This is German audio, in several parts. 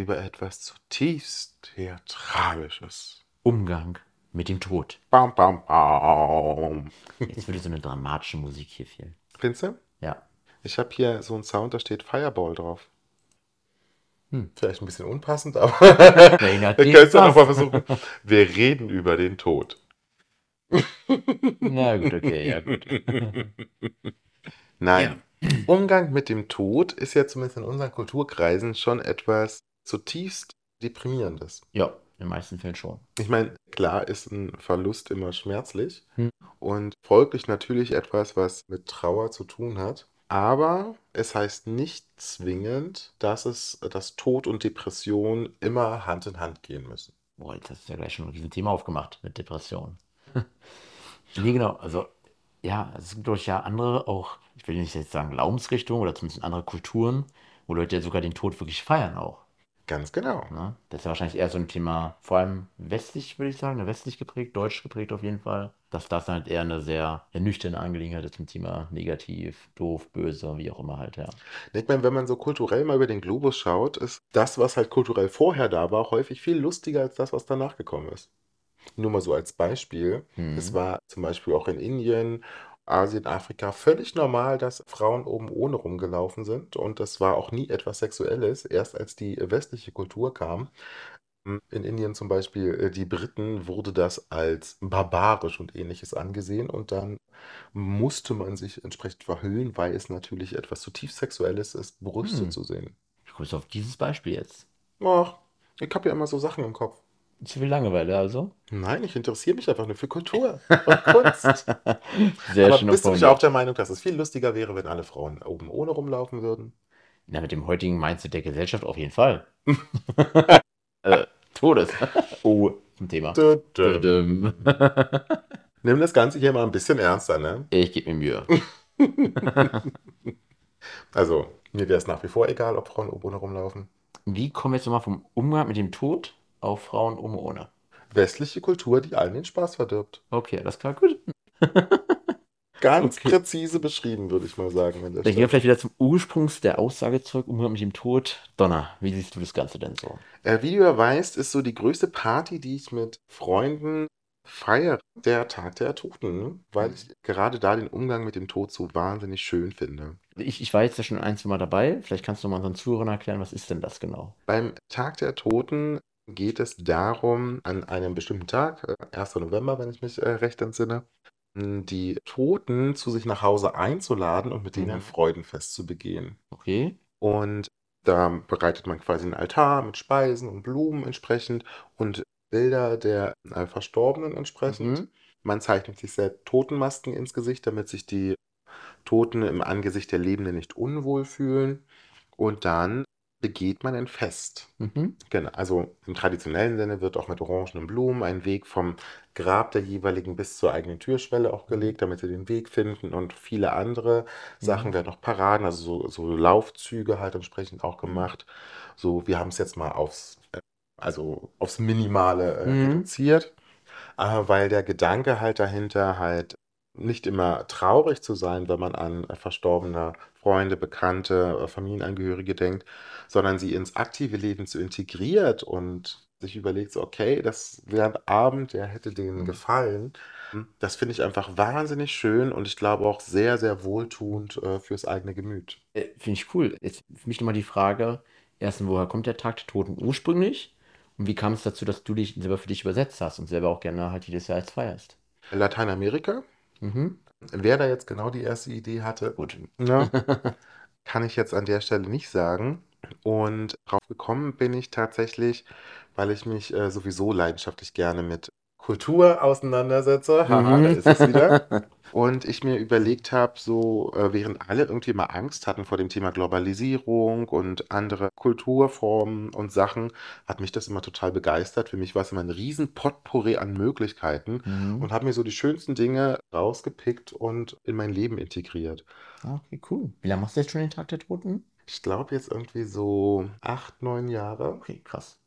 Über etwas zutiefst Theatralisches. Umgang mit dem Tod. Bam, bam, bam. Jetzt würde so eine dramatische Musik hier fehlen. Findest du? Ja. Ich habe hier so einen Sound, da steht Fireball drauf. Hm. Vielleicht ein bisschen unpassend, aber es ja was. nochmal versuchen. Wir reden über den Tod. Na gut, okay, ja gut. Nein. Umgang mit dem Tod ist ja zumindest in unseren Kulturkreisen schon etwas zutiefst deprimierendes. Ja, in den meisten Fällen schon. Ich meine, klar ist ein Verlust immer schmerzlich Hm. und folglich natürlich etwas, was mit Trauer zu tun hat. Aber es heißt nicht zwingend, dass es, dass Tod und Depression immer Hand in Hand gehen müssen. Boah, jetzt hast du ja gleich schon ein Thema aufgemacht mit Depressionen. nee, genau. Also, ja, es gibt durch ja andere auch, ich will nicht jetzt sagen Glaubensrichtungen oder zumindest andere Kulturen, wo Leute ja sogar den Tod wirklich feiern auch. Ganz genau. Ne? Das ist ja wahrscheinlich eher so ein Thema, vor allem westlich, würde ich sagen, ne, westlich geprägt, deutsch geprägt auf jeden Fall. Dass das halt eher eine sehr ja, nüchterne Angelegenheit ist zum Thema negativ, doof, böse, wie auch immer halt, ja. Ich meine, wenn man so kulturell mal über den Globus schaut, ist das, was halt kulturell vorher da war, häufig viel lustiger als das, was danach gekommen ist. Nur mal so als Beispiel. Hm. Es war zum Beispiel auch in Indien, Asien, Afrika völlig normal, dass Frauen oben ohne rumgelaufen sind. Und das war auch nie etwas Sexuelles. Erst als die westliche Kultur kam, in Indien zum Beispiel, äh, die Briten, wurde das als barbarisch und ähnliches angesehen. Und dann musste man sich entsprechend verhüllen, weil es natürlich etwas zutiefst Sexuelles ist, Brüste Hm. zu sehen. Ich gucke auf dieses Beispiel jetzt. Ach, ich habe ja immer so Sachen im Kopf. Zu viel Langeweile also. Nein, ich interessiere mich einfach nur für Kultur und Kunst. Sehr Aber schöner bist du nicht auch der Meinung, dass es viel lustiger wäre, wenn alle Frauen oben ohne rumlaufen würden? Na, mit dem heutigen Mindset der Gesellschaft auf jeden Fall. äh, Todes. oh, zum Thema. Dö, dö. Düm. Nimm das Ganze hier mal ein bisschen ernster, ne? Ich gebe mir Mühe. Also, mir wäre es nach wie vor egal, ob Frauen oben ohne rumlaufen. Wie kommen wir jetzt nochmal vom Umgang mit dem Tod auf Frauen um ohne? Westliche Kultur, die allen den Spaß verdirbt. Okay, alles klar, gut. Ganz Okay. präzise beschrieben, würde ich mal sagen. Dann gehen wir vielleicht wieder zum Ursprungs der Aussage zurück, Umgang mit dem Tod. Donner, wie siehst du das Ganze denn so? Äh, wie du ja weißt, ist so die größte Party, die ich mit Freunden feiere, der Tag der Toten, weil ich gerade da den Umgang mit dem Tod so wahnsinnig schön finde. Ich, ich war jetzt ja schon ein, zwei Mal dabei. Vielleicht kannst du mal unseren Zuhörern erklären, was ist denn das genau? Beim Tag der Toten geht es darum, an einem bestimmten Tag, äh, 1. November, wenn ich mich äh, recht entsinne, mh, die Toten zu sich nach Hause einzuladen und mit denen ein Mhm. Freudenfest zu begehen. Okay. Und da bereitet man quasi einen Altar mit Speisen und Blumen entsprechend und Bilder der äh, Verstorbenen entsprechend. Mhm. Man zeichnet sich sehr Totenmasken ins Gesicht, damit sich die Toten im Angesicht der Lebenden nicht unwohl fühlen. Und dann begeht man ein Fest. Mhm. Genau, also im traditionellen Sinne wird auch mit orangenen Blumen ein Weg vom Grab der jeweiligen bis zur eigenen Türschwelle auch gelegt, damit sie den Weg finden und viele andere Sachen Mhm. werden auch Paraden, also so, so Laufzüge halt entsprechend auch gemacht. So, wir haben es jetzt mal aufs, äh, also aufs Minimale äh, Mhm. reduziert, äh, weil der Gedanke halt dahinter halt nicht immer traurig zu sein, wenn man an äh, verstorbene Freunde, Bekannte, äh, Familienangehörige denkt, sondern sie ins aktive Leben zu integriert und sich überlegt, so, okay, das wäre ein Abend, der hätte denen Mhm. gefallen. Das finde ich einfach wahnsinnig schön und ich glaube auch sehr, sehr wohltuend äh, fürs eigene Gemüt. Äh, Finde ich cool. Jetzt für mich nochmal die Frage: Erstens, woher kommt der Tag der Toten ursprünglich? Und wie kam es dazu, dass du dich selber für dich übersetzt hast und selber auch gerne halt jedes Jahr jetzt feierst? Lateinamerika, Mhm. wer da jetzt genau die erste Idee hatte, Gut. ne, kann ich jetzt an der Stelle nicht sagen. Und drauf gekommen bin ich tatsächlich, weil ich mich äh, sowieso leidenschaftlich gerne mit Kultur auseinandersetze. Haha, Mhm. da ist es wieder. Und ich mir überlegt habe, so, äh, während alle irgendwie mal Angst hatten vor dem Thema Globalisierung und andere Kulturformen und Sachen, hat mich das immer total begeistert. Für mich war es immer ein riesen Potpourri an Möglichkeiten Mhm. und habe mir so die schönsten Dinge rausgepickt und in mein Leben integriert. Okay, cool. Wie lange machst du jetzt schon den Tag der Toten? Ich glaube jetzt irgendwie so acht, neun Jahre. Okay, krass.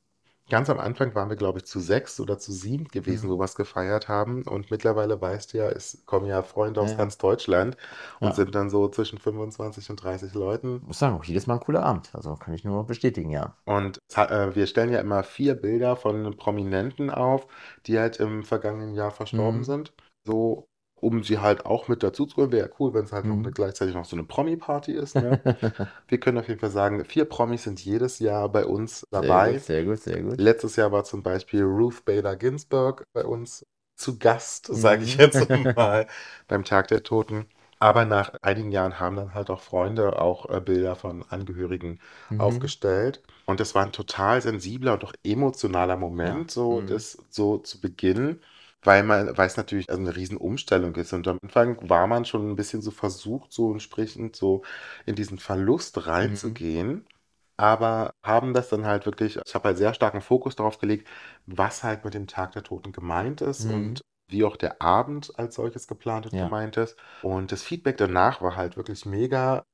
Ganz am Anfang waren wir, glaube ich, zu sechs oder zu sieben gewesen, Mhm. wo wir es gefeiert haben. Und mittlerweile weißt du ja, es kommen ja Freunde aus Ja. ganz Deutschland und Ja. sind dann so zwischen 25 und 30 Leuten. Muss sagen, auch jedes Mal ein cooler Abend. Also kann ich nur bestätigen, ja. Und äh, wir stellen ja immer vier Bilder von Prominenten auf, die halt im vergangenen Jahr verstorben Mhm. sind. So, um sie halt auch mit dazu zu holen. Wäre ja cool, wenn es halt noch Mhm. eine, gleichzeitig noch so eine Promi-Party ist. Ne? Wir können auf jeden Fall sagen, vier Promis sind jedes Jahr bei uns Sehr dabei. gut, sehr gut, sehr gut. Letztes Jahr war zum Beispiel Ruth Bader Ginsburg bei uns zu Gast, sage ich Mhm. jetzt mal, beim Tag der Toten. Aber nach einigen Jahren haben dann halt auch Freunde auch äh, Bilder von Angehörigen Mhm. aufgestellt. Und das war ein total sensibler und auch emotionaler Moment, so Mhm. das so zu Beginn, weil man, weil es natürlich also eine riesen Umstellung ist. Und am Anfang war man schon ein bisschen so versucht, so entsprechend so in diesen Verlust Mhm. reinzugehen. Aber haben das dann halt wirklich, ich habe halt sehr starken Fokus darauf gelegt, was halt mit dem Tag der Toten gemeint ist Mhm. und wie auch der Abend als solches geplant und Ja. gemeint ist. Und das Feedback danach war halt wirklich mega,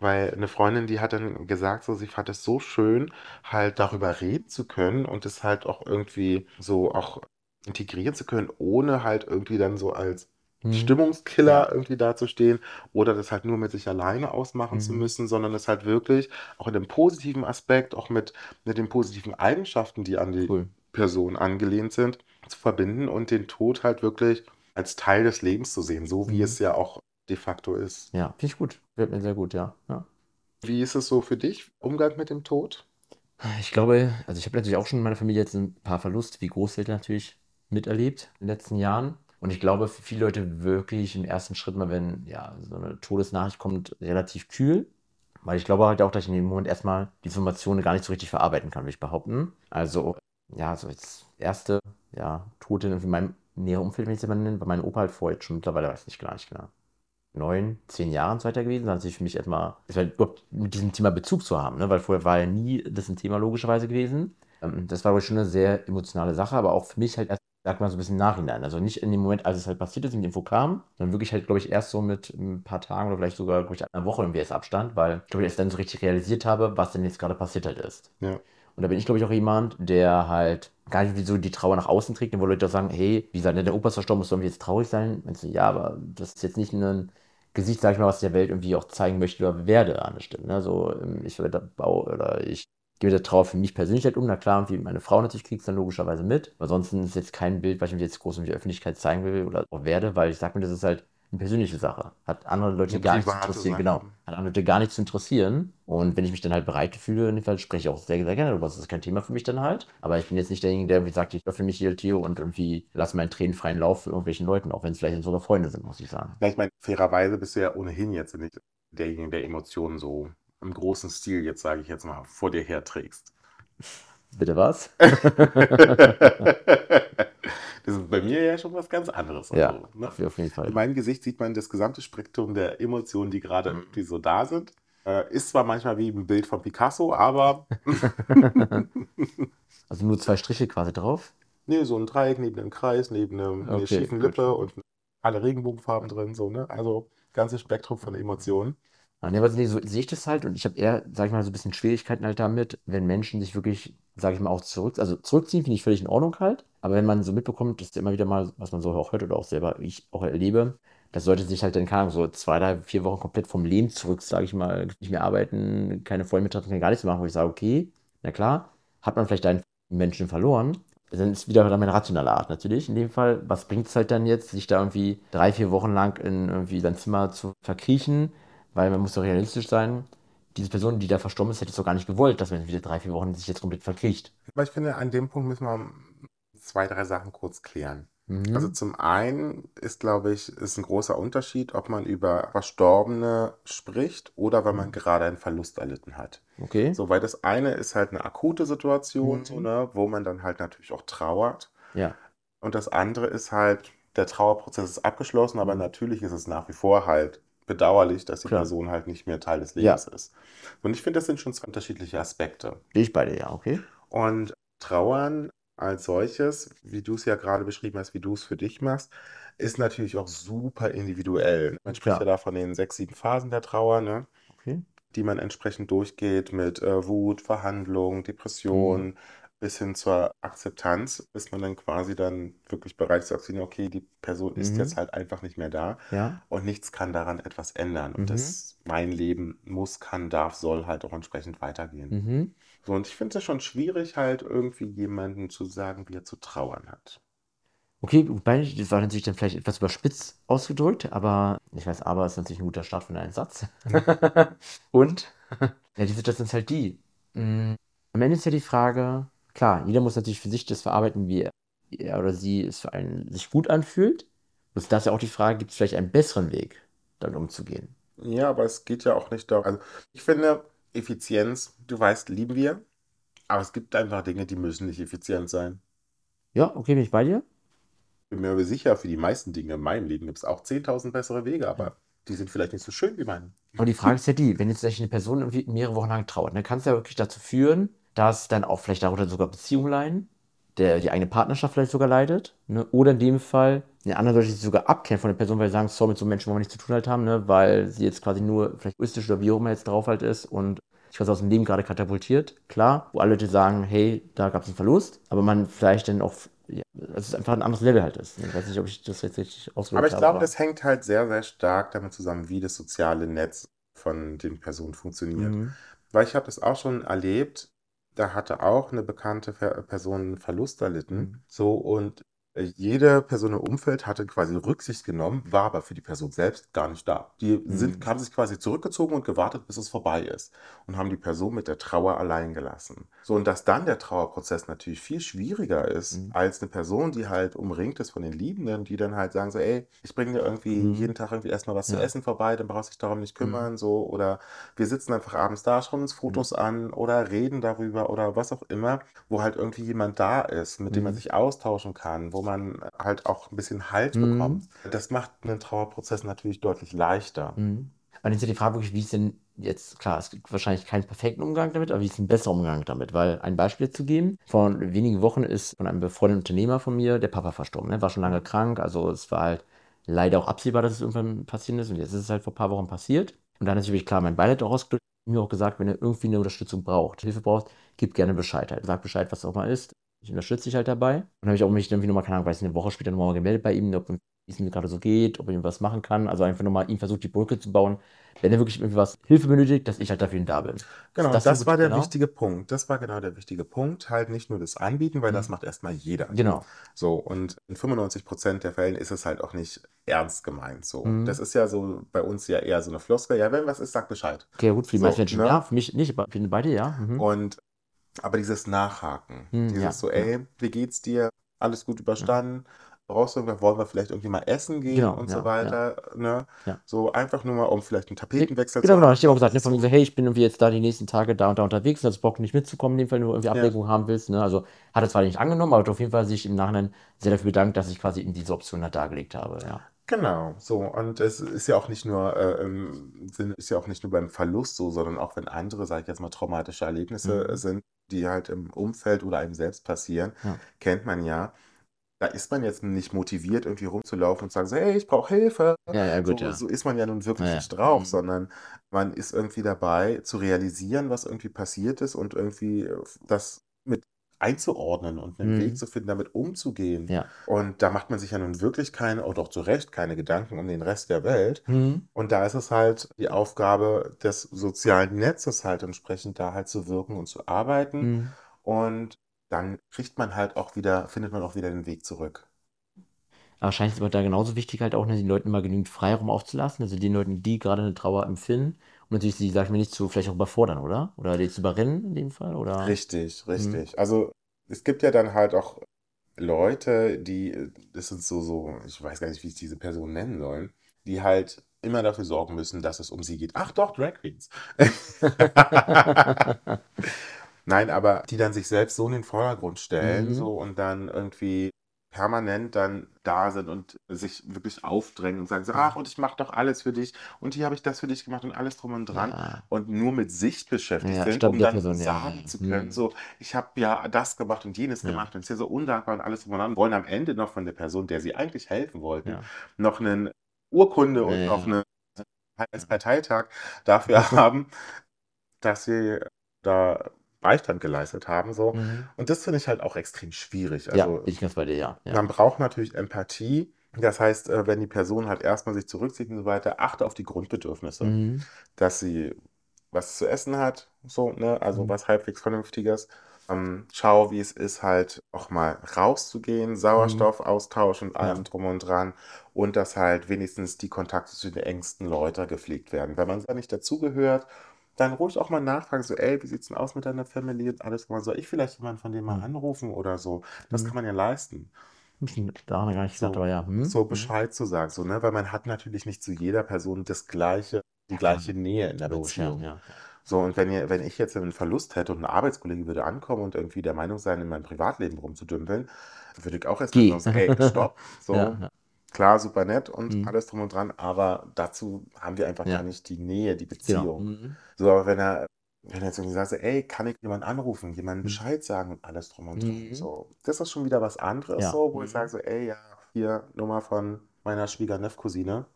weil eine Freundin, die hat dann gesagt, so, sie fand es so schön, halt darüber reden zu können und es halt auch irgendwie so auch integrieren zu können, ohne halt irgendwie dann so als Mhm. Stimmungskiller Ja. irgendwie dazustehen oder das halt nur mit sich alleine ausmachen zu Mhm. müssen, sondern es halt wirklich auch in dem positiven Aspekt, auch mit, mit den positiven Eigenschaften, die an die Cool. Person angelehnt sind, zu verbinden und den Tod halt wirklich als Teil des Lebens zu sehen, so wie Mhm. es ja auch de facto ist. Ja, finde ich gut. Wird mir sehr gut, ja. ja. Wie ist es so für dich, Umgang mit dem Tod? Ich glaube, also ich habe natürlich auch schon in meiner Familie jetzt ein paar Verluste, wie Großeltern natürlich miterlebt in den letzten Jahren. Und ich glaube, für viele Leute wirklich im ersten Schritt mal, wenn ja so eine Todesnachricht kommt, relativ kühl. Weil ich glaube halt auch, dass ich in dem Moment erstmal die Informationen gar nicht so richtig verarbeiten kann, würde ich behaupten. Also, ja, so jetzt erste, ja, Tote in meinem näheren Umfeld, wenn ich es mal nenne, bei meinem Opa halt vorher schon mittlerweile, weiß ich gar nicht genau, neun, zehn Jahren so weiter gewesen. Das hat sich für mich erstmal, war überhaupt mit diesem Thema Bezug zu haben, ne? weil vorher war ja nie das ein Thema logischerweise gewesen. Ähm, das war wohl schon eine sehr emotionale Sache, aber auch für mich halt erst, sag mal, so ein bisschen im Nachhinein. Also nicht in dem Moment, als es halt passiert ist, und die Info kam, sondern wirklich halt, glaube ich, erst so mit ein paar Tagen oder vielleicht sogar, glaube ich, einer Woche irgendwie erst Abstand, weil ich glaube, ich erst dann so richtig realisiert habe, was denn jetzt gerade passiert halt ist. Ja. Und da bin ich, glaube ich, auch jemand, der halt gar nicht wie so die Trauer nach außen trägt, wo Leute auch sagen, hey, wie gesagt, der Opa ist verstorben, muss irgendwie jetzt traurig sein. Meinst du, ja, aber das ist jetzt nicht ein Gesicht, sag ich mal, was der Welt irgendwie auch zeigen möchte oder werde an der Stelle. Ne? So, ähm, ich werde Bau oder ich gehe Trauer für mich persönlich halt um. Na klar, wie meine Frau natürlich kriegt es dann logischerweise mit. Aber ansonsten ist jetzt kein Bild, was ich mir jetzt groß in die Öffentlichkeit zeigen will oder auch werde, weil ich sage mir, das ist halt eine persönliche Sache. Hat andere Leute gar nichts zu interessieren. Genau. Hat andere Leute gar nichts zu interessieren. Und wenn ich mich dann halt bereit fühle, in dem Fall spreche ich auch sehr, sehr gerne darüber. Das ist kein Thema für mich dann halt. Aber ich bin jetzt nicht derjenige, der irgendwie sagt, ich öffne mich hier, Theo, und irgendwie lasse meinen Tränen freien Lauf für irgendwelchen Leuten, auch wenn es vielleicht sogar Freunde sind, muss ich sagen. Ja, ich meine, fairerweise bist du ja ohnehin jetzt nicht derjenige, der Emotionen so im großen Stil, jetzt sage ich jetzt mal, vor dir herträgst. Bitte was? Das ist bei mir ja schon was ganz anderes. Ja, Also, ne? auf jeden Fall. In meinem Gesicht sieht man das gesamte Spektrum der Emotionen, die gerade Mhm. irgendwie so da sind. Äh, ist zwar manchmal wie ein Bild von Picasso, aber Also nur zwei Striche quasi drauf. nee, so ein Dreieck neben einem Kreis, neben einem, einer Okay, schiefen gut. Lippe und alle Regenbogenfarben drin, so, ne? Also ganzes Spektrum von Emotionen. Ja, ne, nee, so sehe ich das halt und ich habe eher, sag ich mal, so ein bisschen Schwierigkeiten halt damit, wenn Menschen sich wirklich, sag ich mal, auch zurück, also zurückziehen, finde ich völlig in Ordnung halt, aber wenn man so mitbekommt, das ist ja immer wieder mal, was man so auch hört oder auch selber, wie ich auch erlebe, dass Leute sich halt dann, keine Ahnung, so zwei, drei, vier Wochen komplett vom Leben zurück, sage ich mal, nicht mehr arbeiten, keine Freunde mehr treffen, gar nichts machen, wo ich sage, okay, na klar, hat man vielleicht einen Menschen verloren, dann ist wieder meine rationale Art natürlich. In dem Fall, was bringt es halt dann jetzt, sich da irgendwie drei, vier Wochen lang in irgendwie sein Zimmer zu verkriechen, weil man muss doch realistisch sein. Diese Person, die da verstorben ist, hätte es doch gar nicht gewollt, dass man wieder drei, vier Wochen sich jetzt komplett verkriecht. Aber ich finde, an dem Punkt müssen wir zwei, drei Sachen kurz klären. Mhm. Also zum einen ist, glaube ich, ist ein großer Unterschied, ob man über Verstorbene spricht oder wenn man gerade einen Verlust erlitten hat. okay. So, weil das eine ist halt eine akute Situation, Mhm. so, ne, wo man dann halt natürlich auch trauert. Ja. Und das andere ist halt, der Trauerprozess ist abgeschlossen, aber natürlich ist es nach wie vor halt bedauerlich, dass die Klar. Person halt nicht mehr Teil des Ja. Lebens ist. Und ich finde, das sind schon zwei unterschiedliche Aspekte. Bin ich bei dir, ja, okay. Und Trauern als solches, wie du es ja gerade beschrieben hast, wie du es für dich machst, ist natürlich auch super individuell. Man spricht Klar. ja da von den sechs, sieben Phasen der Trauer, ne? Okay. die man entsprechend durchgeht mit äh, Wut, Verhandlung, Depression Mhm. Bis hin zur Akzeptanz, bis man dann quasi dann wirklich bereit ist zu akzeptieren, okay, die Person ist Mhm. jetzt halt einfach nicht mehr da Ja. und nichts kann daran etwas ändern. Und Mhm. das mein Leben muss, kann, darf, soll halt auch entsprechend weitergehen. Mhm. So, und ich finde es schon schwierig, halt irgendwie jemandem zu sagen, wie er zu trauern hat. Okay, wobei, das war natürlich dann vielleicht etwas überspitzt ausgedrückt, aber ich weiß, aber ist natürlich ein guter Start für einen Satz. Und, ja, die Situation ist halt die. mm, Am Ende ist ja die Frage, klar, jeder muss natürlich für sich das verarbeiten, wie er oder sie es für einen sich gut anfühlt. Und da ist ja auch die Frage, gibt es vielleicht einen besseren Weg, damit umzugehen? Ja, aber es geht ja auch nicht darum. Also, ich finde, Effizienz, du weißt, lieben wir, aber es gibt einfach Dinge, die müssen nicht effizient sein. Ja, okay, bin ich bei dir? bin mir aber sicher, für die meisten Dinge in meinem Leben gibt es auch 10.000 bessere Wege, aber die sind vielleicht nicht so schön wie meine. Aber die Frage ist ja die, wenn jetzt eine Person irgendwie mehrere Wochen lang trauert, dann kann es ja wirklich dazu führen, dass dann auch vielleicht darunter sogar Beziehungen leiden, der, die eigene Partnerschaft vielleicht sogar leidet, ne? oder in dem Fall eine andere Leute sich sogar abkehren von der Person, weil sie sagen, sorry, mit so Menschen wollen wir nichts zu tun halt haben, ne? weil sie jetzt quasi nur vielleicht egoistisch oder wie auch immer jetzt drauf halt ist und sich quasi aus dem Leben gerade katapultiert. Klar, wo alle Leute sagen, hey, da gab es einen Verlust, aber man vielleicht dann auch, ja, dass es einfach ein anderes Level halt ist. Ich weiß nicht, ob ich das jetzt richtig ausgedrückt Aber ich glaube, das hängt halt sehr, sehr stark damit zusammen, wie das soziale Netz von den Personen funktioniert. Mhm. Weil ich habe das auch schon erlebt, da hatte auch eine bekannte Person einen Verlust erlitten. Mhm. So und jede Person im Umfeld hatte quasi Rücksicht genommen, war aber für die Person selbst gar nicht da. Die sind, Mhm. haben sich quasi zurückgezogen und gewartet, bis es vorbei ist und haben die Person mit der Trauer allein gelassen. So und dass dann der Trauerprozess natürlich viel schwieriger ist Mhm. als eine Person, die halt umringt ist von den Liebenden, die dann halt sagen so, ey, ich bringe dir irgendwie Mhm. jeden Tag irgendwie erstmal was zu Ja. essen vorbei, dann brauchst du dich darum nicht Mhm. kümmern, so oder wir sitzen einfach abends da, schauen uns Fotos an oder reden darüber oder was auch immer, wo halt irgendwie jemand da ist, mit dem man Mhm. sich austauschen kann, wo man halt auch ein bisschen Halt Mhm. bekommt. Das macht einen Trauerprozess natürlich deutlich leichter. Mhm. Aber dann ist ja die Frage wirklich, wie ist denn jetzt, klar, es gibt wahrscheinlich keinen perfekten Umgang damit, aber wie ist ein besserer Umgang damit? Weil ein Beispiel zu geben, vor wenigen Wochen ist von einem befreundeten Unternehmer von mir der Papa verstorben. Ne? War schon lange krank, also es war halt leider auch absehbar, dass es irgendwann passieren ist und jetzt ist es halt vor ein paar Wochen passiert. Und dann ist natürlich klar mein Beileid auch ausgedrückt, mir auch gesagt, wenn er irgendwie eine Unterstützung braucht, Hilfe braucht, gib gerne Bescheid halt. Sag Bescheid, was auch mal ist. Ich unterstütze dich halt dabei. Und dann habe ich auch mich irgendwie nochmal, keine Ahnung, weiß nicht, eine Woche später nochmal gemeldet bei ihm, ob es ihm gerade so geht, ob er ihm was machen kann. Also einfach nochmal ihm versucht, die Brücke zu bauen, wenn er wirklich irgendwie was Hilfe benötigt, dass ich halt dafür da bin. Genau, das, das war der genau? wichtige Punkt. Das war genau der wichtige Punkt. Halt nicht nur das Anbieten, weil das Mhm. macht erstmal jeder. Genau. So, und in 95% der Fällen ist es halt auch nicht ernst gemeint. So. Mhm. Das ist ja so bei uns ja eher so eine Floskel. Ja, wenn was ist, sag Bescheid. Okay, gut, für die So, meisten Menschen ne? ja, für mich nicht, aber für beide ja. Mhm. Und aber dieses Nachhaken, Hm, dieses ja, so, ja. ey, wie geht's dir? Alles gut überstanden? Brauchst du irgendwas? Wollen wir vielleicht irgendwie mal essen gehen Genau, und ja, so weiter? Ne? Ja. So einfach nur mal, um vielleicht einen Tapetenwechsel Genau, zu genau. haben. Ich habe auch gesagt, ne, von so, hey, ich bin irgendwie jetzt da die nächsten Tage da und da unterwegs, also Bock nicht mitzukommen, in dem Fall, wenn du irgendwie Ja. Ablenkung haben willst. Ne? Also hat er zwar nicht angenommen, aber auf jeden Fall sich im Nachhinein sehr dafür bedankt, dass ich quasi ihm diese Option halt dargelegt habe. Genau, so. Und es ist ja auch nicht nur äh, im Sinne, ist ja auch nicht nur beim Verlust so, sondern auch wenn andere, sage ich jetzt mal, traumatische Erlebnisse Mhm. sind, die halt im Umfeld oder einem selbst passieren, Ja. kennt man ja. Da ist man jetzt nicht motiviert, irgendwie rumzulaufen und zu sagen so, hey, ich brauche Hilfe. Ja, ja, gut, so, ja. so ist man ja nun wirklich Ja, nicht drauf, Mhm. sondern man ist irgendwie dabei zu realisieren, was irgendwie passiert ist und irgendwie äh, das einzuordnen und einen Mhm. Weg zu finden, damit umzugehen. Ja. Und da macht man sich ja nun wirklich keine, und auch zu Recht, keine Gedanken um den Rest der Welt. Mhm. Und da ist es halt die Aufgabe des sozialen Netzes halt entsprechend da halt zu wirken und zu arbeiten. Mhm. Und dann kriegt man halt auch wieder, findet man auch wieder den Weg zurück. Aber wahrscheinlich ist es aber da genauso wichtig, halt auch, ne, den Leuten mal genügend Freiraum aufzulassen. Also den Leuten, die gerade eine Trauer empfinden. Natürlich sie, sag ich mal, nicht zu vielleicht auch überfordern, oder? Oder die zu überrennen in dem Fall, oder? Richtig, richtig. Also es gibt ja dann halt auch Leute, die, das sind so, so, ich weiß gar nicht, wie ich diese Person nennen soll, die halt immer dafür sorgen müssen, dass es um sie geht. Ach doch, Drag Queens. Nein, aber die dann sich selbst so in den Vordergrund stellen, Mhm. so und dann irgendwie permanent dann da sind und sich wirklich aufdrängen und sagen so, ach, und ich mache doch alles für dich und hier habe ich das für dich gemacht und alles drum und dran Ja. und nur mit sich beschäftigt Ja, sind, um dann Person, ja. sagen zu können, Mhm. so, ich habe ja das gemacht und jenes Ja. gemacht und ist ja so undankbar und alles drum und dran, wollen am Ende noch von der Person, der sie eigentlich helfen wollten, Ja. noch eine Urkunde und Ja, noch ja. eine als Parteitag dafür haben, dass sie da Beistand geleistet haben. So. Mhm. Und das finde ich halt auch extrem schwierig. Ja, Also bin ich ganz bei dir, ja. ja. man braucht natürlich Empathie. Das heißt, äh, wenn die Person halt erstmal sich zurückzieht und so weiter, achte auf die Grundbedürfnisse. Mhm. Dass sie was zu essen hat, so, ne, also Mhm. was halbwegs Vernünftiges. Ähm, schau, wie es ist, halt auch mal rauszugehen, Sauerstoffaustausch und allem Ja. drum und dran. Und dass halt wenigstens die Kontakte zu den engsten Leuten gepflegt werden. Wenn man da nicht dazugehört, dann ruhig auch mal nachfragen, so, ey, wie sieht's denn aus mit deiner Family und alles? drum. Soll ich vielleicht jemanden von denen mal Mhm. anrufen oder so? Das Mhm. kann man ja leisten. Hab ich daran gar nicht gedacht, So, aber ja. Hm? so Mhm. Bescheid zu sagen, so, ne? Weil man hat natürlich nicht zu jeder Person das gleiche, die Ja, gleiche Nähe in der Logisch, ja, Beziehung. ja. So, und wenn ihr, wenn ich jetzt einen Verlust hätte und ein Arbeitskollege würde ankommen und irgendwie der Meinung sein, in meinem Privatleben rumzudümpeln, würde ich auch erstmal sagen, ey, stopp. So, Ja, ja. Klar, super nett und Mhm. alles drum und dran, aber dazu haben wir einfach Ja. gar nicht die Nähe, die Genau. Beziehung. Mhm. So, aber wenn er, wenn er jetzt irgendwie sagt, so, ey, kann ich jemanden anrufen, jemanden Mhm. Bescheid sagen und alles drum und dran. Mhm. So, das ist schon wieder was anderes, Ja. so, wo ich Mhm. sage so, ey, ja, hier Nummer von meiner Schwiegerneff-Cousine.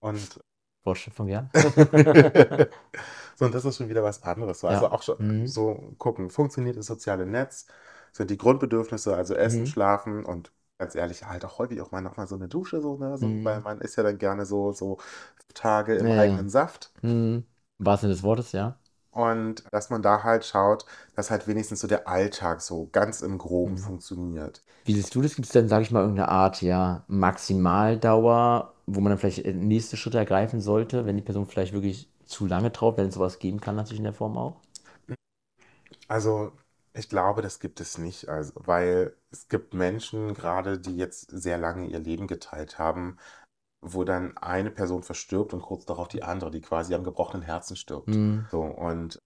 Und Wortschöpfung, ja. so, und das ist schon wieder was anderes. So, also Ja. auch schon so gucken, funktioniert das soziale Netz? Sind die Grundbedürfnisse, also Essen. Schlafen und ganz ehrlich, halt auch häufig auch mal nochmal so eine Dusche, so, ne? So, weil Mhm. man ist ja dann gerne so, so Tage im Ja, ja. eigenen Saft. Mhm. Wahrsten Sinne des Wortes, ja. Und dass man da halt schaut, dass halt wenigstens so der Alltag so ganz im Groben Mhm. funktioniert. Wie siehst du das? Gibt es denn, sage ich mal, irgendeine Art, ja, Maximaldauer, wo man dann vielleicht äh, nächste Schritte ergreifen sollte, wenn die Person vielleicht wirklich zu lange traut, wenn es sowas geben kann, natürlich in der Form auch? Also, ich glaube, das gibt es nicht. Also, weil es gibt Menschen, gerade die jetzt sehr lange ihr Leben geteilt haben, wo dann eine Person verstirbt und kurz darauf die andere, die quasi am gebrochenen Herzen stirbt. Mhm. So, und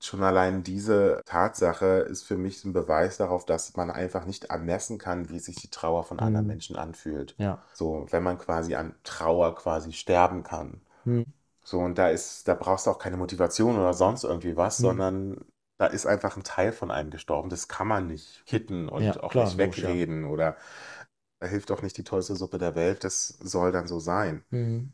schon allein diese Tatsache ist für mich ein Beweis darauf, dass man einfach nicht ermessen kann, wie sich die Trauer von anderen Mhm. Menschen anfühlt. Ja. So, wenn man quasi an Trauer quasi sterben kann. Mhm. So, und da ist, da brauchst du auch keine Motivation oder sonst irgendwie was, Mhm. sondern da ist einfach ein Teil von einem gestorben. Das kann man nicht kitten und Ja, auch klar, nicht logisch, ja. wegreden oder da hilft auch nicht die tollste Suppe der Welt. Das soll dann so sein. Mhm.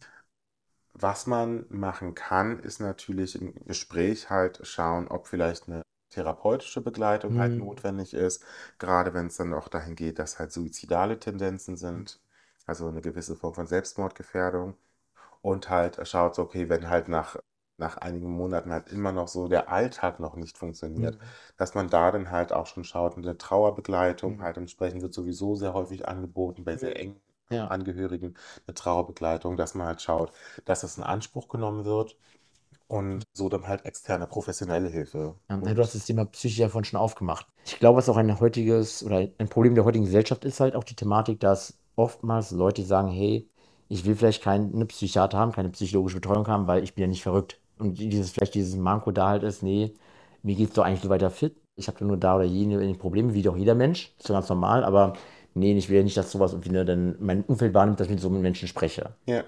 Was man machen kann, ist natürlich im Gespräch halt schauen, ob vielleicht eine therapeutische Begleitung halt Mhm. notwendig ist, gerade wenn es dann auch dahin geht, dass halt suizidale Tendenzen sind, also eine gewisse Form von Selbstmordgefährdung. Und halt schaut, so, okay, wenn halt nach, nach einigen Monaten halt immer noch so der Alltag noch nicht funktioniert, Mhm. dass man da dann halt auch schon schaut, eine Trauerbegleitung Mhm. halt entsprechend wird sowieso sehr häufig angeboten bei sehr Mhm. engen Ja. Angehörigen, eine Trauerbegleitung, dass man halt schaut, dass es in Anspruch genommen wird und so dann halt externe professionelle Hilfe. Ja, Und du hast das Thema Psyche ja vorhin schon aufgemacht. Ich glaube, was auch ein heutiges oder ein Problem der heutigen Gesellschaft ist halt auch die Thematik, dass oftmals Leute sagen, hey, ich will vielleicht keinen Psychiater haben, keine psychologische Betreuung haben, weil ich bin ja nicht verrückt. Und dieses, vielleicht dieses Manko da halt ist, nee, mir geht's doch eigentlich so weiter fit. Ich habe nur da oder jene Probleme, wie doch jeder Mensch. Ist doch ganz normal, aber nee, ich will ja nicht, dass sowas irgendwie ne, dann mein Umfeld wahrnimmt, dass ich mit so einem Menschen spreche. ja,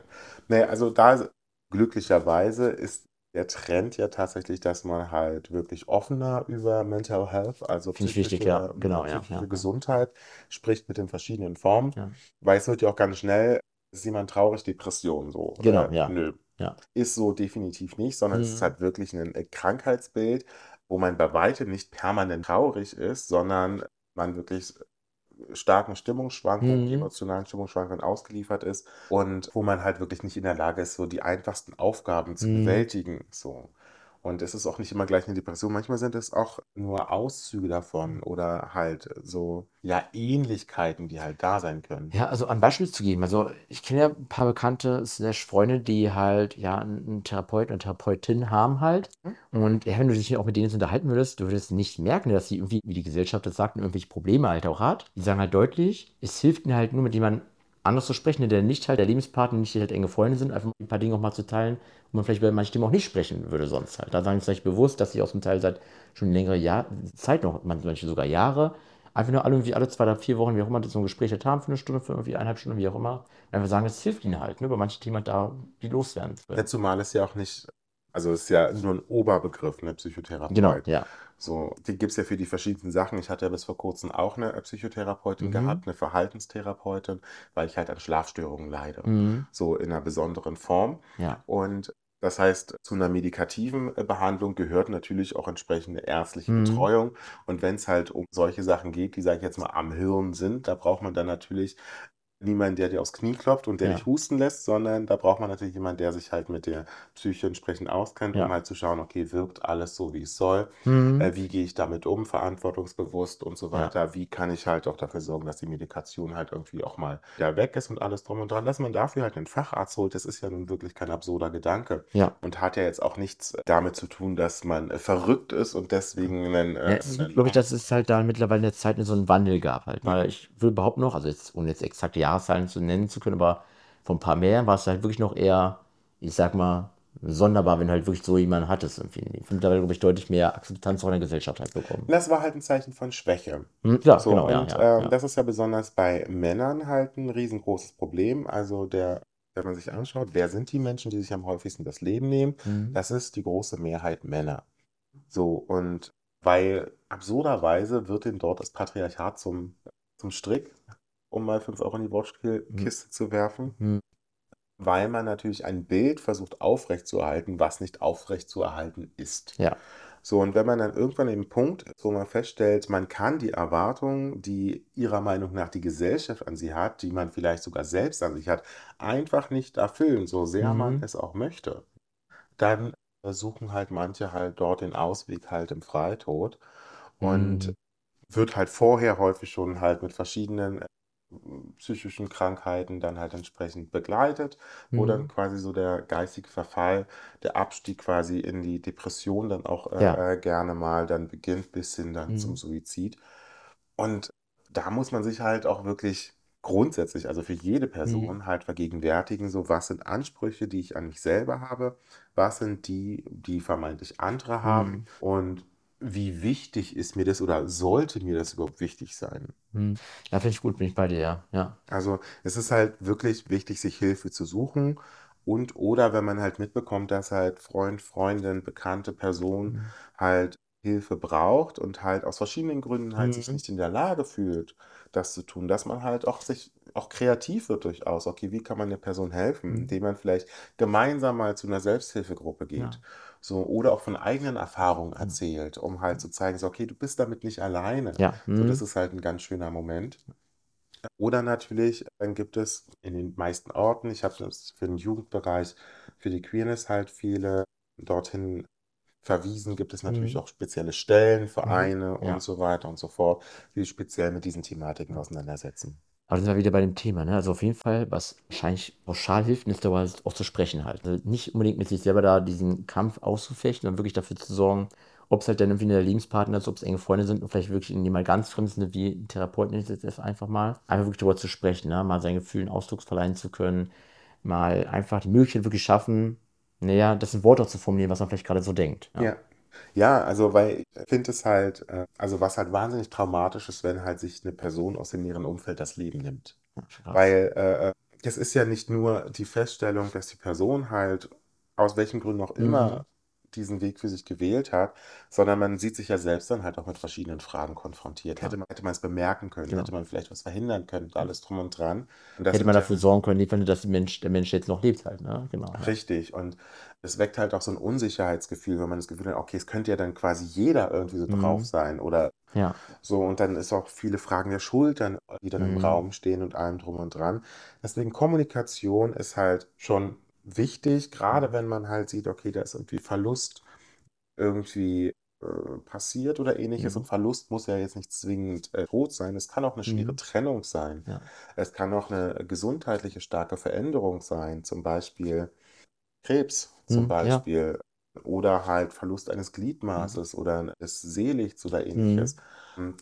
nee, also da glücklicherweise ist der Trend ja tatsächlich, dass man halt wirklich offener über Mental Health, also Finde ich wichtig, ja. psychische, Genau, psychische ja. Gesundheit, spricht mit den verschiedenen Formen, weil es wird ja auch ganz schnell, ist jemand traurig, Depression so. Genau, Äh, ja. Nö. Ja. Ist so definitiv nicht, sondern es ist Mhm. halt wirklich ein äh, Krankheitsbild, wo man bei weitem nicht permanent traurig ist, sondern man wirklich starken Stimmungsschwankungen, Mhm. emotionalen Stimmungsschwankungen ausgeliefert ist und wo man halt wirklich nicht in der Lage ist, so die einfachsten Aufgaben zu Mhm. bewältigen. So. Und es ist auch nicht immer gleich eine Depression. Manchmal sind es auch nur Auszüge davon oder halt so, ja, Ähnlichkeiten, die halt da sein können. Ja, also ein Beispiel zu geben. Also ich kenne ja ein paar Bekannte, slash Freunde, die halt ja einen Therapeuten, eine Therapeutin haben halt. Mhm. Und ja, wenn du dich auch mit denen jetzt unterhalten würdest, du würdest nicht merken, dass sie irgendwie, wie die Gesellschaft das sagt, irgendwelche Probleme halt auch hat. Die sagen halt deutlich, es hilft ihnen halt nur mit jemandem anders zu sprechen, der nicht halt der Lebenspartner, nicht halt enge Freunde sind, einfach ein paar Dinge auch mal zu teilen, wo man vielleicht bei manchen Themen auch nicht sprechen würde sonst halt. Da sagen sie vielleicht bewusst, dass sie aus dem Teil seit schon längere Jahr, Zeit noch, manche sogar Jahre, einfach nur alle, irgendwie alle zwei oder vier Wochen, wie auch immer, so ein Gespräch halt haben für eine Stunde, für irgendwie eineinhalb Stunden, wie auch immer. Einfach sagen, es hilft ihnen halt, ne, über manche Themen da, die loswerden. Ja, zumal es ja auch nicht, also es ist ja nur ein Oberbegriff, eine Psychotherapeut. Genau, ja. So, die gibt es ja für die verschiedensten Sachen. Ich hatte ja bis vor kurzem auch eine Psychotherapeutin Mhm. gehabt, eine Verhaltenstherapeutin, weil ich halt an Schlafstörungen leide. Mhm. So in einer besonderen Form. Ja. Und das heißt, zu einer medikativen äh, Behandlung gehört natürlich auch entsprechende ärztliche Mhm. Betreuung. Und wenn es halt um solche Sachen geht, die, sage ich jetzt mal, am Hirn sind, da braucht man dann natürlich niemanden, der dir aufs Knie klopft und der Ja. dich husten lässt, sondern da braucht man natürlich jemanden, der sich halt mit der Psyche entsprechend auskennt, Ja. um halt zu schauen, okay, wirkt alles so, wie es soll? Mhm. Äh, wie gehe ich damit um, verantwortungsbewusst und so Ja. weiter? Wie kann ich halt auch dafür sorgen, dass die Medikation halt irgendwie auch mal wieder weg ist und alles drum und dran, dass man dafür halt einen Facharzt holt, das ist ja nun wirklich kein absurder Gedanke Ja. und hat ja jetzt auch nichts damit zu tun, dass man äh, verrückt ist und deswegen einen, Ja, äh, einen glaube ich, dass es halt da mittlerweile in der Zeit so einen Wandel gab halt. Weil ich will behaupten noch, also jetzt, ohne jetzt exakte Jahreszahlen zu nennen zu können, aber vor ein paar mehr war es halt wirklich noch eher, ich sag mal, sonderbar, wenn du halt wirklich so jemanden hattest. Irgendwie. Ich finde mittlerweile, glaube ich, deutlich mehr Akzeptanz auch in der Gesellschaft halt bekommen. das war halt ein Zeichen von Schwäche. Hm, Ja, So, genau, ja, und ja, ähm, ja. das ist ja besonders bei Männern halt ein riesengroßes Problem. Also der, wenn man sich anschaut, wer sind die Menschen, die sich am häufigsten das Leben nehmen? Mhm. Das ist die große Mehrheit Männer. So, und weil absurderweise wird ihnen dort das Patriarchat zum, zum Strick, um mal 5 Euro in die Wortkiste zu werfen, Mhm. weil man natürlich ein Bild versucht aufrechtzuerhalten, was nicht aufrechtzuerhalten ist. Ja. So, und wenn man dann irgendwann im Punkt ist, wo man feststellt, man kann die Erwartungen, die ihrer Meinung nach die Gesellschaft an sie hat, die man vielleicht sogar selbst an sich hat, einfach nicht erfüllen, so sehr man Mhm. es auch möchte, dann suchen halt manche halt dort den Ausweg halt im Freitod und Mhm. wird halt vorher häufig schon halt mit verschiedenen psychischen Krankheiten dann halt entsprechend begleitet, wo dann Mhm. quasi so der geistige Verfall, der Abstieg quasi in die Depression dann auch äh, Ja. äh, gerne mal dann beginnt, bis hin dann zum Mhm. Suizid. Und da muss man sich halt auch wirklich grundsätzlich, also für jede Mhm. Person halt vergegenwärtigen, so was sind Ansprüche, die ich an mich selber habe, was sind die, die vermeintlich andere haben Mhm. und wie wichtig ist mir das oder sollte mir das überhaupt wichtig sein? Mhm. Ja, finde ich gut, bin ich bei dir, ja. Ja. Also es ist halt wirklich wichtig, sich Hilfe zu suchen und oder wenn man halt mitbekommt, dass halt Freund, Freundin, bekannte Person Mhm. halt Hilfe braucht und halt aus verschiedenen Gründen halt sich Mhm. nicht in der Lage fühlt, das zu tun, dass man halt auch sich auch kreativ wird durchaus. Okay, wie kann man der Person helfen, Mhm. indem man vielleicht gemeinsam mal zu einer Selbsthilfegruppe geht. Ja. So, oder auch von eigenen Erfahrungen Mhm. erzählt, um halt zu zeigen, so, okay, du bist damit nicht alleine. Ja. So, das Mhm. ist halt ein ganz schöner Moment. Oder natürlich, dann gibt es in den meisten Orten, ich habe für den Jugendbereich, für die Queerness halt viele dorthin verwiesen, gibt es natürlich Mhm. auch spezielle Stellen, Mhm. Vereine Ja. und so weiter und so fort, die sich speziell mit diesen Thematiken auseinandersetzen. Aber da sind wir wieder bei dem Thema, ne? Also auf jeden Fall, was wahrscheinlich pauschal hilft, ist darüber auch zu sprechen halt. Also nicht unbedingt mit sich selber da diesen Kampf auszufechten, sondern wirklich dafür zu sorgen, ob es halt dann irgendwie der Lebenspartner ist, ob es enge Freunde sind und vielleicht wirklich in jemand ganz fremd sind, wie ein Therapeut nenne ich es jetzt einfach mal. Einfach wirklich darüber zu sprechen, ne? Mal seinen Gefühlen Ausdruck verleihen zu können, mal einfach die Möglichkeit wirklich schaffen, naja, das in Worte zu formulieren, was man vielleicht gerade so denkt. Ja. Ja. Ja, also weil ich finde es halt, äh, also was halt wahnsinnig traumatisch ist, wenn halt sich eine Person aus dem näheren Umfeld das Leben nimmt. Ja, krass. Weil äh, es ist ja nicht nur die Feststellung, dass die Person halt aus welchen Gründen auch Mhm. immer diesen Weg für sich gewählt hat, sondern man sieht sich ja selbst dann halt auch mit verschiedenen Fragen konfrontiert. Ja. Hätte man, es bemerken können, Genau. hätte man vielleicht was verhindern können, alles drum und dran. Und das Hätte man ja- dafür sorgen können, dass der Mensch, der Mensch jetzt noch lebt halt, ne? Genau. Ja. Richtig. Und es weckt halt auch so ein Unsicherheitsgefühl, wenn man das Gefühl hat, okay, es könnte ja dann quasi jeder irgendwie so Mhm. drauf sein oder Ja. so. Und dann ist auch viele Fragen der Schuld dann, die dann im Mhm. Raum stehen und allem drum und dran. Deswegen Kommunikation ist halt schon wichtig, gerade wenn man halt sieht, okay, da ist irgendwie Verlust irgendwie äh, passiert oder ähnliches. Mhm. Und Verlust muss ja jetzt nicht zwingend äh, Tod sein. Es kann auch eine schwere Mhm. Trennung sein. Ja. Es kann auch eine gesundheitliche starke Veränderung sein, zum Beispiel Krebs zum ja. Beispiel oder halt Verlust eines Gliedmaßes oder des Sehlichts oder Mhm. ähnliches.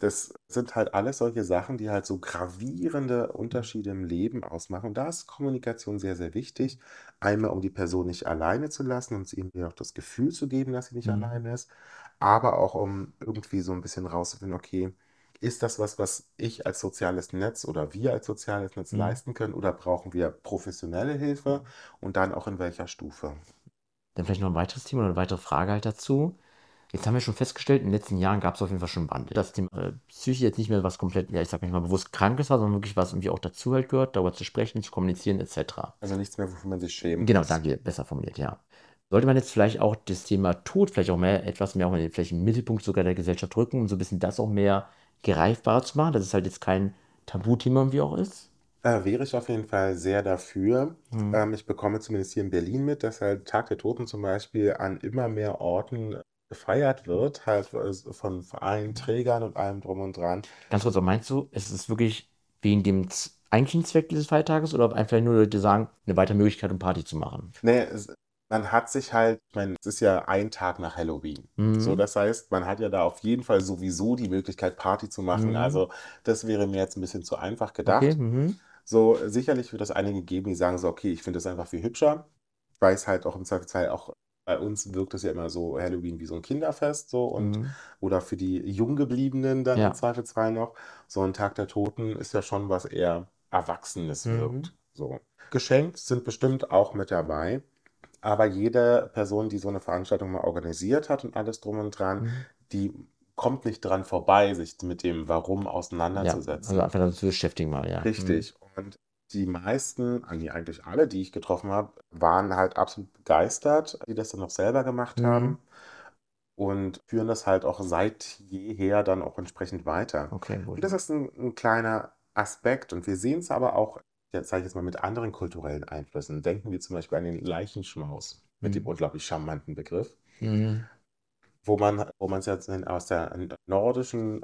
Das sind halt alles solche Sachen, die halt so gravierende Unterschiede im Leben ausmachen. Und da ist Kommunikation sehr, sehr wichtig. Einmal, um die Person nicht alleine zu lassen und ihm auch das Gefühl zu geben, dass sie nicht Mhm. alleine ist, aber auch um irgendwie so ein bisschen rauszufinden, okay, ist das was, was ich als soziales Netz oder wir als soziales Netz Mhm. leisten können oder brauchen wir professionelle Hilfe und dann auch in welcher Stufe? Dann vielleicht noch ein weiteres Thema oder eine weitere Frage halt dazu. Jetzt haben wir schon festgestellt, in den letzten Jahren gab es auf jeden Fall schon einen Wandel. Das Thema äh, Psyche jetzt nicht mehr was komplett, ja, ich sag nicht mal bewusst Krankes war, sondern wirklich was irgendwie auch dazu halt gehört, darüber zu sprechen, zu kommunizieren, etc. Also nichts mehr, wofür man sich schämen Genau, muss. danke, besser formuliert, ja. Sollte man jetzt vielleicht auch das Thema Tod vielleicht auch mehr, etwas mehr auch in den, vielleicht im Mittelpunkt sogar der Gesellschaft rücken, um so ein bisschen das auch mehr greifbarer zu machen, dass es halt jetzt kein Tabuthema irgendwie auch ist? Äh, wäre ich auf jeden Fall sehr dafür. Mhm. Ähm, ich bekomme zumindest hier in Berlin mit, dass halt Tag der Toten zum Beispiel an immer mehr Orten gefeiert wird, halt äh, von Vereinen, Trägern und allem drum und dran. Ganz kurz, meinst du, es ist wirklich wegen dem eigentlichen Zweck dieses Feiertages oder ob einfach nur Leute sagen, eine weitere Möglichkeit, um Party zu machen? Nee, es, man hat sich halt, ich meine, es ist ja ein Tag nach Halloween. Mhm. So, das heißt, man hat ja da auf jeden Fall sowieso die Möglichkeit, Party zu machen. Mhm. Also, das wäre mir jetzt ein bisschen zu einfach gedacht. Okay, mhm. So, sicherlich wird es einige geben, die sagen so, okay, ich finde das einfach viel hübscher, weil es halt auch im Zweifelsfall auch bei uns wirkt es ja immer so Halloween wie so ein Kinderfest so und Mhm. oder für die Junggebliebenen dann Ja. im Zweifelsfall noch. So ein Tag der Toten ist ja schon was eher Erwachsenes Mhm. wirkt. So. Geschenkt sind bestimmt auch mit dabei, aber jede Person, die so eine Veranstaltung mal organisiert hat und alles drum und dran, Mhm. die kommt nicht dran vorbei, sich mit dem Warum Ja, auseinanderzusetzen. also einfach damit zu beschäftigen mal, ja. Mhm. Richtig. Und die meisten, nee, eigentlich alle, die ich getroffen habe, waren halt absolut begeistert, die das dann noch selber gemacht Mhm. haben und führen das halt auch seit jeher dann auch entsprechend weiter. Okay, gut. Und das ist ein, ein kleiner Aspekt und wir sehen es aber auch, jetzt sage ich jetzt mal, mit anderen kulturellen Einflüssen. Denken wir zum Beispiel an den Leichenschmaus mit dem Mhm. unglaublich charmanten Begriff, Mhm. wo man, wo man es jetzt aus der nordischen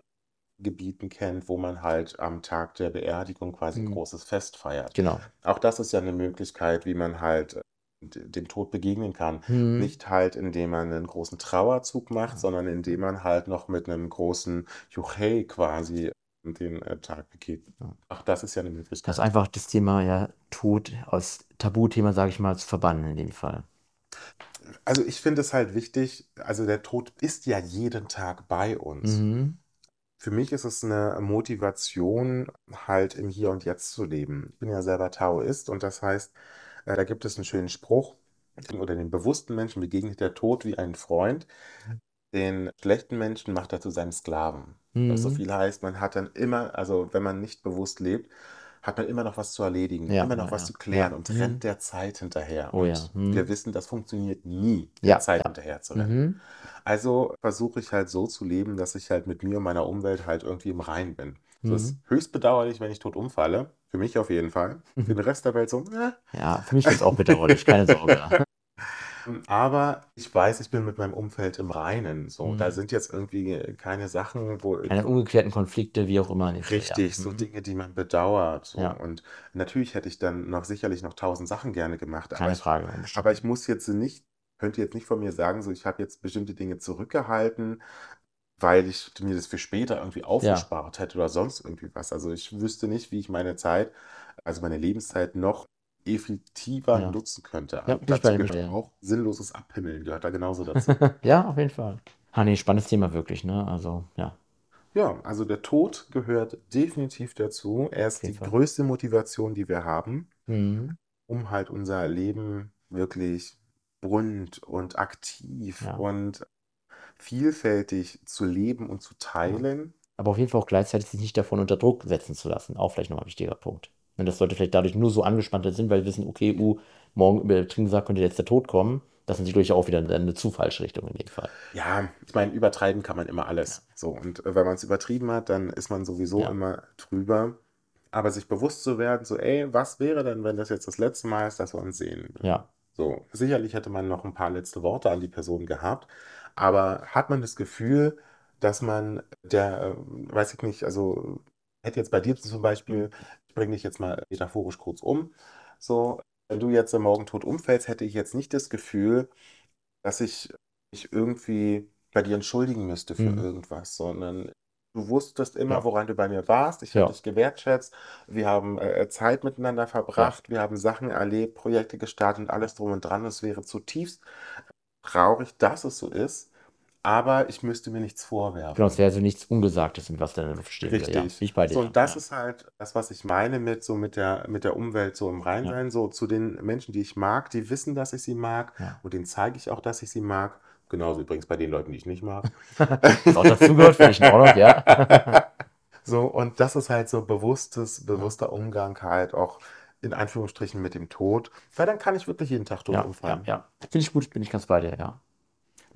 Gebieten kennt, wo man halt am Tag der Beerdigung quasi ein Mhm. großes Fest feiert. Genau. Auch das ist ja eine Möglichkeit, wie man halt äh, dem Tod begegnen kann. Mhm. Nicht halt, indem man einen großen Trauerzug macht, sondern indem man halt noch mit einem großen Juchei quasi den äh, Tag begeht. Ja. Auch das ist ja eine Das Möglichkeit. ist einfach das Thema, ja, Tod aus Tabuthema, sage ich mal, zu verbannen in dem Fall. Also ich finde es halt wichtig, also der Tod ist ja jeden Tag bei uns. Mhm. Für mich ist es eine Motivation, halt im Hier und Jetzt zu leben. Ich bin ja selber Taoist und das heißt, äh, da gibt es einen schönen Spruch, oder den bewussten Menschen begegnet der Tod wie ein Freund, den schlechten Menschen macht er zu seinem Sklaven. Was so Mhm. viel heißt, man hat dann immer, also wenn man nicht bewusst lebt, hat man immer noch was zu erledigen, Ja, immer noch ja, was zu klären und Mhm. rennt der Zeit hinterher. Oh ja. Und Mhm. wir wissen, das funktioniert nie, der Ja, Zeit hinterher zu rennen. Mhm. Also versuche ich halt so zu leben, dass ich halt mit mir und meiner Umwelt halt irgendwie im Reinen bin. So ist Mhm. höchst bedauerlich, wenn ich tot umfalle. Für mich auf jeden Fall. Für den Rest der Welt so, äh. Ja, für mich ist es auch bedauerlich, keine Sorge. Aber ich weiß, ich bin mit meinem Umfeld im Reinen. So, da Mhm. sind jetzt irgendwie keine Sachen, wo Keine ungeklärten Konflikte, wie auch immer. dem Fall, ja. Richtig, so Mhm. Dinge, die man bedauert. So. Ja. Und natürlich hätte ich dann noch sicherlich noch tausend Sachen gerne gemacht. Aber Keine ich, Frage. aber ich muss jetzt nicht, könnte jetzt nicht von mir sagen, so ich habe jetzt bestimmte Dinge zurückgehalten, weil ich mir das für später irgendwie Ja. aufgespart hätte oder sonst irgendwie was. Also ich wüsste nicht, wie ich meine Zeit, also meine Lebenszeit noch effektiver Ja. nutzen könnte. Ja, ich Dazu gehört ja. auch sinnloses Abhimmeln, gehört da genauso dazu. Ja, auf jeden Fall. Ah, nee, spannendes Thema wirklich, ne? Also, ja, Ja, also der Tod gehört definitiv dazu. Er ist die Fall. größte Motivation, die wir haben, Mhm. um halt unser Leben wirklich bunt und aktiv Ja. und vielfältig zu leben und zu teilen. Aber auf jeden Fall auch gleichzeitig sich nicht davon unter Druck setzen zu lassen. Auch vielleicht nochmal ein wichtiger Punkt. Und das sollte vielleicht dadurch nur so angespannt sind, weil wir wissen, okay, uh, morgen übertrieben gesagt könnte jetzt der Tod kommen. Das ist natürlich auch wieder eine zu falsche Richtung in dem Fall. Ja, ich meine, übertreiben kann man immer Ja. alles. So, und äh, wenn man es übertrieben hat, dann ist man sowieso Ja. immer drüber. Aber sich bewusst zu werden, so, ey, was wäre denn, wenn das jetzt das letzte Mal ist, dass wir uns sehen? Ja. So, sicherlich hätte man noch ein paar letzte Worte an die Person gehabt, aber hat man das Gefühl, dass man der, äh, weiß ich nicht, also hätte jetzt bei dir zum. Beispiel, ich bringe dich jetzt mal metaphorisch kurz um, so, wenn du jetzt morgen tot umfällst, hätte ich jetzt nicht das Gefühl, dass ich mich irgendwie bei dir entschuldigen müsste für Mhm. irgendwas, sondern du wusstest immer, Ja. woran du bei mir warst. Ich habe Ja. dich gewertschätzt. Wir haben äh, Zeit miteinander Ja. verbracht. Wir haben Sachen erlebt, Projekte gestartet und alles drum und dran. Es wäre zutiefst traurig, dass es so ist. Aber ich müsste mir nichts vorwerfen. Genau, es wäre also nichts Ungesagtes, was da in der Luft steht. Richtig. Ja, nicht bei dir. So, und das ja. ist halt das, was ich meine mit so mit der, mit der Umwelt so im Rheinsein. So zu den Menschen, die ich mag, die wissen, dass ich sie mag Ja. und denen zeige ich auch, dass ich sie mag. Genauso übrigens bei den Leuten, die ich nicht mag. Was auch dazu gehört, finde ich in Ordnung, ja. So, und das ist halt so bewusstes, bewusster Umgang halt auch in Anführungsstrichen mit dem Tod, weil dann kann ich wirklich jeden Tag tot Ja, ja, umfallen. ja. Finde ich gut, bin ich ganz bei dir, ja.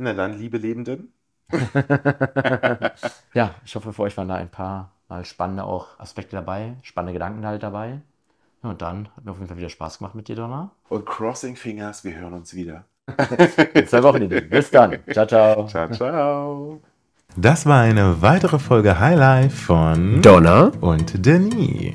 Na dann, liebe Lebenden, Ja, ich hoffe, für euch waren da ein paar mal spannende auch Aspekte dabei, spannende Gedanken halt dabei. Ja, und dann hat mir auf jeden Fall wieder Spaß gemacht mit dir, Donna. und Crossing Fingers, wir hören uns wieder. In zwei Wochen. Bis dann. Ciao, ciao. Ciao, ciao. Das war eine weitere Folge Highlife von Donna und Denis.